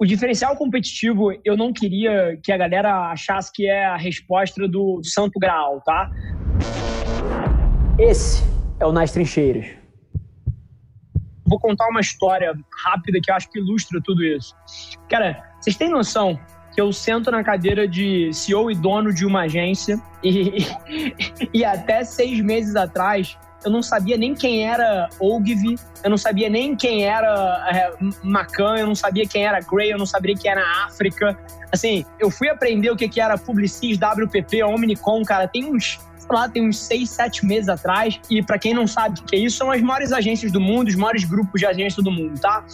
O diferencial competitivo, eu não queria que a galera achasse que é a resposta do, do Santo Graal, tá? Esse é o Nas Trincheiras. Vou contar uma história rápida que eu acho que ilustra tudo isso. Cara, vocês têm noção que eu sento na cadeira de CEO e dono de uma agência e, e até seis meses atrás eu não sabia nem quem era Ogilvy, eu não sabia nem quem era é, Macan, eu não sabia quem era Gray, eu não sabia quem era África. Assim, eu fui aprender o que, que era Publicis, WPP, Omnicom, cara, tem uns lá, tem uns seis, sete meses atrás. E para quem não sabe o que é isso, são as maiores agências do mundo, os maiores grupos de agências do mundo, tá?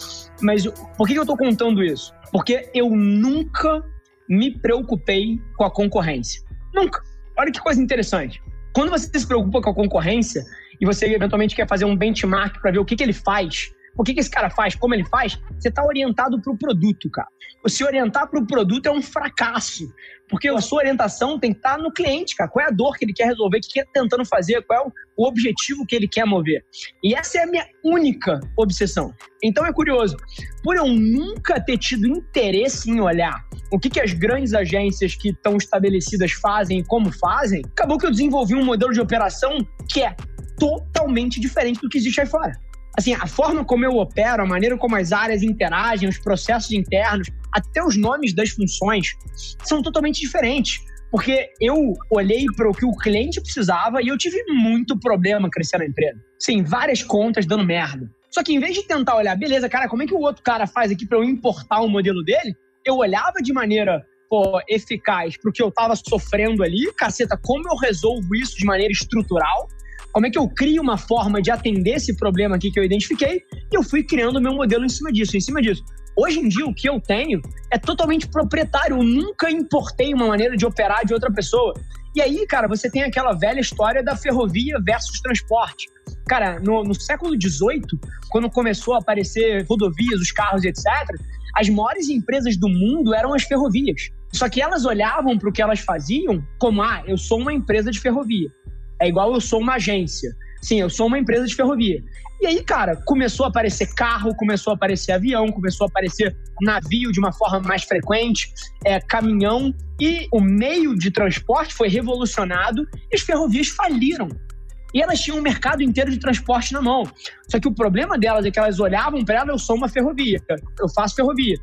Mas por que eu tô contando isso? Porque eu nunca me preocupei com a concorrência. Nunca. Olha que coisa interessante. Quando você se preocupa com a concorrência e você eventualmente quer fazer um benchmark para ver o que, que ele faz, o que, que esse cara faz, como ele faz, você está orientado para o produto, cara. Se orientar para o produto é um fracasso, porque a sua orientação tem que estar tá no cliente, cara. Qual é a dor que ele quer resolver, o que ele está tentando fazer, qual é o objetivo que ele quer mover. E essa é a minha única obsessão. Então é curioso, por eu nunca ter tido interesse em olhar o que, que as grandes agências que estão estabelecidas fazem e como fazem, acabou que eu desenvolvi um modelo de operação que é totalmente diferente do que existe aí fora assim, a forma como eu opero, a maneira como as áreas interagem, os processos internos, até os nomes das funções são totalmente diferentes. Porque eu olhei para o que o cliente precisava e eu tive muito problema crescer na empresa. Sim, várias contas dando merda. Só que em vez de tentar olhar, beleza, cara, como é que o outro cara faz aqui para eu importar o modelo dele? Eu olhava de maneira pô, eficaz para o que eu estava sofrendo ali, caceta, como eu resolvo isso de maneira estrutural como é que eu crio uma forma de atender esse problema aqui que eu identifiquei? E eu fui criando o meu modelo em cima disso, em cima disso. Hoje em dia, o que eu tenho é totalmente proprietário. Eu nunca importei uma maneira de operar de outra pessoa. E aí, cara, você tem aquela velha história da ferrovia versus transporte. Cara, no, no século XVIII, quando começou a aparecer rodovias, os carros etc., as maiores empresas do mundo eram as ferrovias. Só que elas olhavam para o que elas faziam como: ah, eu sou uma empresa de ferrovia. É igual eu sou uma agência. Sim, eu sou uma empresa de ferrovia. E aí, cara, começou a aparecer carro, começou a aparecer avião, começou a aparecer navio de uma forma mais frequente, é, caminhão, e o meio de transporte foi revolucionado e as ferrovias faliram. E elas tinham um mercado inteiro de transporte na mão. Só que o problema delas é que elas olhavam para ela, eu sou uma ferrovia, eu faço ferrovia.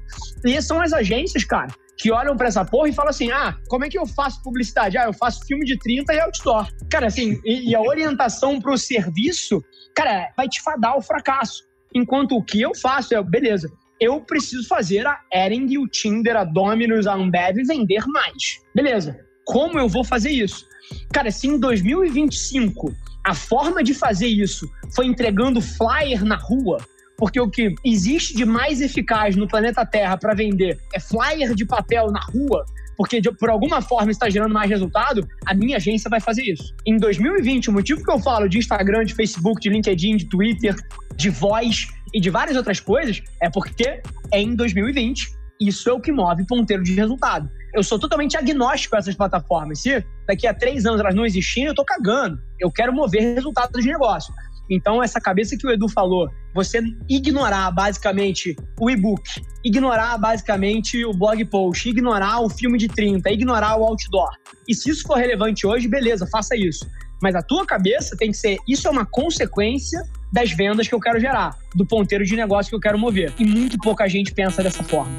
E são as agências, cara, que olham para essa porra e falam assim: ah, como é que eu faço publicidade? Ah, eu faço filme de 30 e outdoor. Cara, assim, e, e a orientação pro serviço, cara, vai te fadar ao fracasso. Enquanto o que eu faço é, beleza, eu preciso fazer a Ering, o Tinder, a Dominus, a Ambev vender mais. Beleza. Como eu vou fazer isso? Cara, se em 2025 a forma de fazer isso foi entregando flyer na rua, porque o que existe de mais eficaz no planeta Terra para vender é flyer de papel na rua, porque de, por alguma forma está gerando mais resultado, a minha agência vai fazer isso. Em 2020, o motivo que eu falo de Instagram, de Facebook, de LinkedIn, de Twitter, de voz e de várias outras coisas é porque é em 2020 isso é o que move ponteiro de resultado. Eu sou totalmente agnóstico a essas plataformas. Se daqui a três anos elas não existirem, eu tô cagando. Eu quero mover resultados de negócio. Então, essa cabeça que o Edu falou, você ignorar basicamente o e-book, ignorar basicamente o blog post, ignorar o filme de 30, ignorar o outdoor. E se isso for relevante hoje, beleza, faça isso. Mas a tua cabeça tem que ser, isso é uma consequência das vendas que eu quero gerar, do ponteiro de negócio que eu quero mover. E muito pouca gente pensa dessa forma.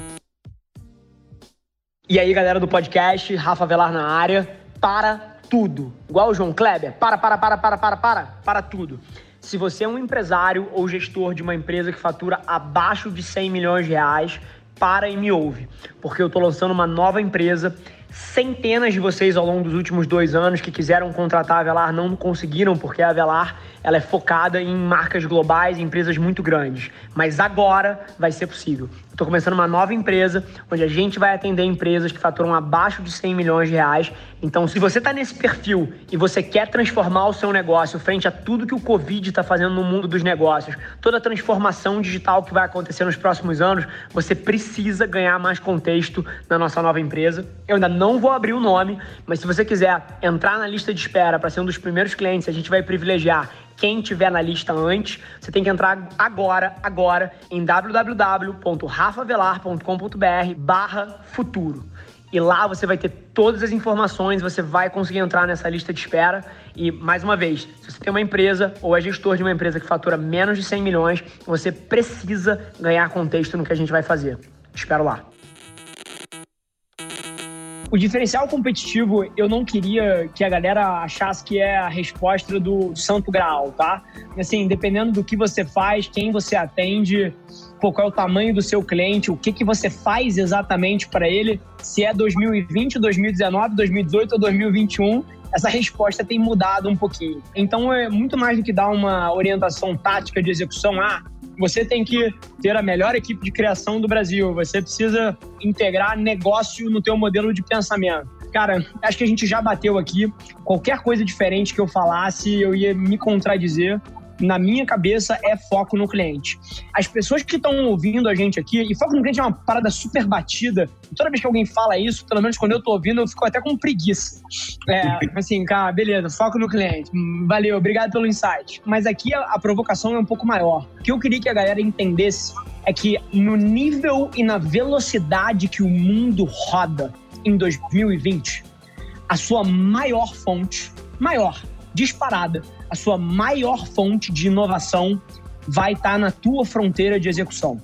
E aí, galera do podcast, Rafa Velar na área, para tudo. Igual o João Kleber, para, para, para, para, para, para, para tudo. Se você é um empresário ou gestor de uma empresa que fatura abaixo de 100 milhões de reais, para e me ouve, porque eu estou lançando uma nova empresa. Centenas de vocês ao longo dos últimos dois anos que quiseram contratar a Avelar não conseguiram, porque a Avelar ela é focada em marcas globais, em empresas muito grandes. Mas agora vai ser possível. Estou começando uma nova empresa, onde a gente vai atender empresas que faturam abaixo de 100 milhões de reais. Então, se você está nesse perfil e você quer transformar o seu negócio frente a tudo que o Covid está fazendo no mundo dos negócios, toda a transformação digital que vai acontecer nos próximos anos, você precisa ganhar mais contexto na nossa nova empresa. Eu ainda não não vou abrir o nome, mas se você quiser entrar na lista de espera para ser um dos primeiros clientes, a gente vai privilegiar quem tiver na lista antes, você tem que entrar agora, agora, em www.rafavelar.com.br barra futuro. E lá você vai ter todas as informações, você vai conseguir entrar nessa lista de espera. E, mais uma vez, se você tem uma empresa ou é gestor de uma empresa que fatura menos de 100 milhões, você precisa ganhar contexto no que a gente vai fazer. Te espero lá. O diferencial competitivo, eu não queria que a galera achasse que é a resposta do santo graal, tá? Assim, dependendo do que você faz, quem você atende, qual é o tamanho do seu cliente, o que, que você faz exatamente para ele, se é 2020, 2019, 2018 ou 2021, essa resposta tem mudado um pouquinho. Então é muito mais do que dar uma orientação tática de execução. Ah, você tem que ter a melhor equipe de criação do Brasil, você precisa integrar negócio no teu modelo de pensamento. Cara, acho que a gente já bateu aqui. Qualquer coisa diferente que eu falasse, eu ia me contradizer na minha cabeça, é foco no cliente. As pessoas que estão ouvindo a gente aqui, e foco no cliente é uma parada super batida. Toda vez que alguém fala isso, pelo menos quando eu tô ouvindo, eu fico até com preguiça. É, assim, cara, beleza, foco no cliente. Valeu, obrigado pelo insight. Mas aqui a, a provocação é um pouco maior. O que eu queria que a galera entendesse é que no nível e na velocidade que o mundo roda em 2020, a sua maior fonte, maior, disparada, a sua maior fonte de inovação vai estar na tua fronteira de execução.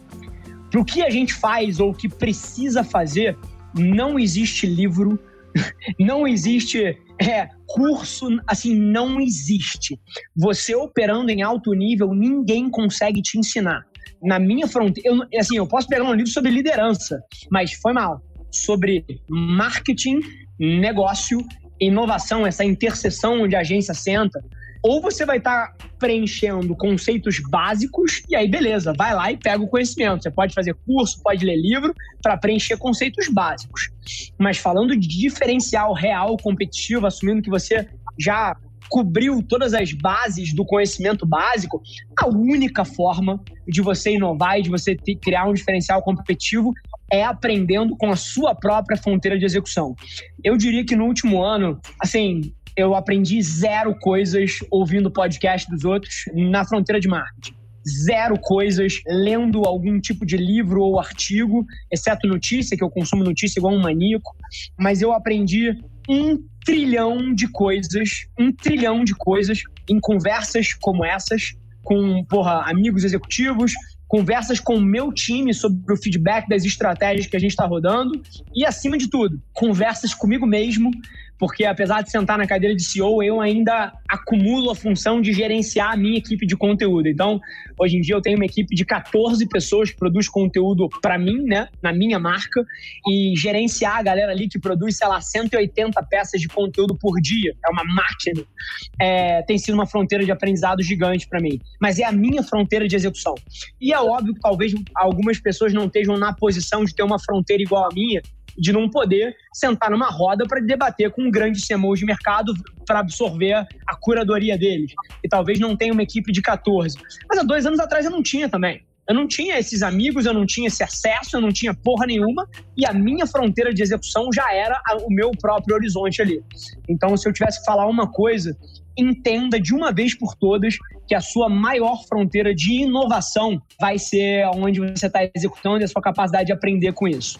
Para o que a gente faz ou o que precisa fazer, não existe livro, não existe é, curso, assim, não existe. Você operando em alto nível, ninguém consegue te ensinar. Na minha fronteira, eu, assim, eu posso pegar um livro sobre liderança, mas foi mal. Sobre marketing, negócio, inovação, essa interseção onde a agência senta, ou você vai estar tá preenchendo conceitos básicos, e aí beleza, vai lá e pega o conhecimento. Você pode fazer curso, pode ler livro para preencher conceitos básicos. Mas falando de diferencial real competitivo, assumindo que você já cobriu todas as bases do conhecimento básico, a única forma de você inovar e de você ter, criar um diferencial competitivo é aprendendo com a sua própria fronteira de execução. Eu diria que no último ano, assim, eu aprendi zero coisas ouvindo podcast dos outros na fronteira de marketing. Zero coisas lendo algum tipo de livro ou artigo, exceto notícia, que eu consumo notícia igual um maníaco. Mas eu aprendi um trilhão de coisas, um trilhão de coisas em conversas como essas, com, porra, amigos executivos, conversas com o meu time sobre o feedback das estratégias que a gente está rodando e, acima de tudo, conversas comigo mesmo porque apesar de sentar na cadeira de CEO, eu ainda acumulo a função de gerenciar a minha equipe de conteúdo. Então, hoje em dia eu tenho uma equipe de 14 pessoas que produz conteúdo para mim, né, na minha marca, e gerenciar a galera ali que produz, sei lá, 180 peças de conteúdo por dia, é uma máquina, é, tem sido uma fronteira de aprendizado gigante para mim. Mas é a minha fronteira de execução. E é óbvio que talvez algumas pessoas não estejam na posição de ter uma fronteira igual a minha, de não poder sentar numa roda para debater com um grande CMO de mercado para absorver a curadoria deles. E talvez não tenha uma equipe de 14. Mas há dois anos atrás eu não tinha também. Eu não tinha esses amigos, eu não tinha esse acesso, eu não tinha porra nenhuma, e a minha fronteira de execução já era o meu próprio horizonte ali. Então, se eu tivesse que falar uma coisa, entenda de uma vez por todas que a sua maior fronteira de inovação vai ser onde você está executando e a sua capacidade de aprender com isso.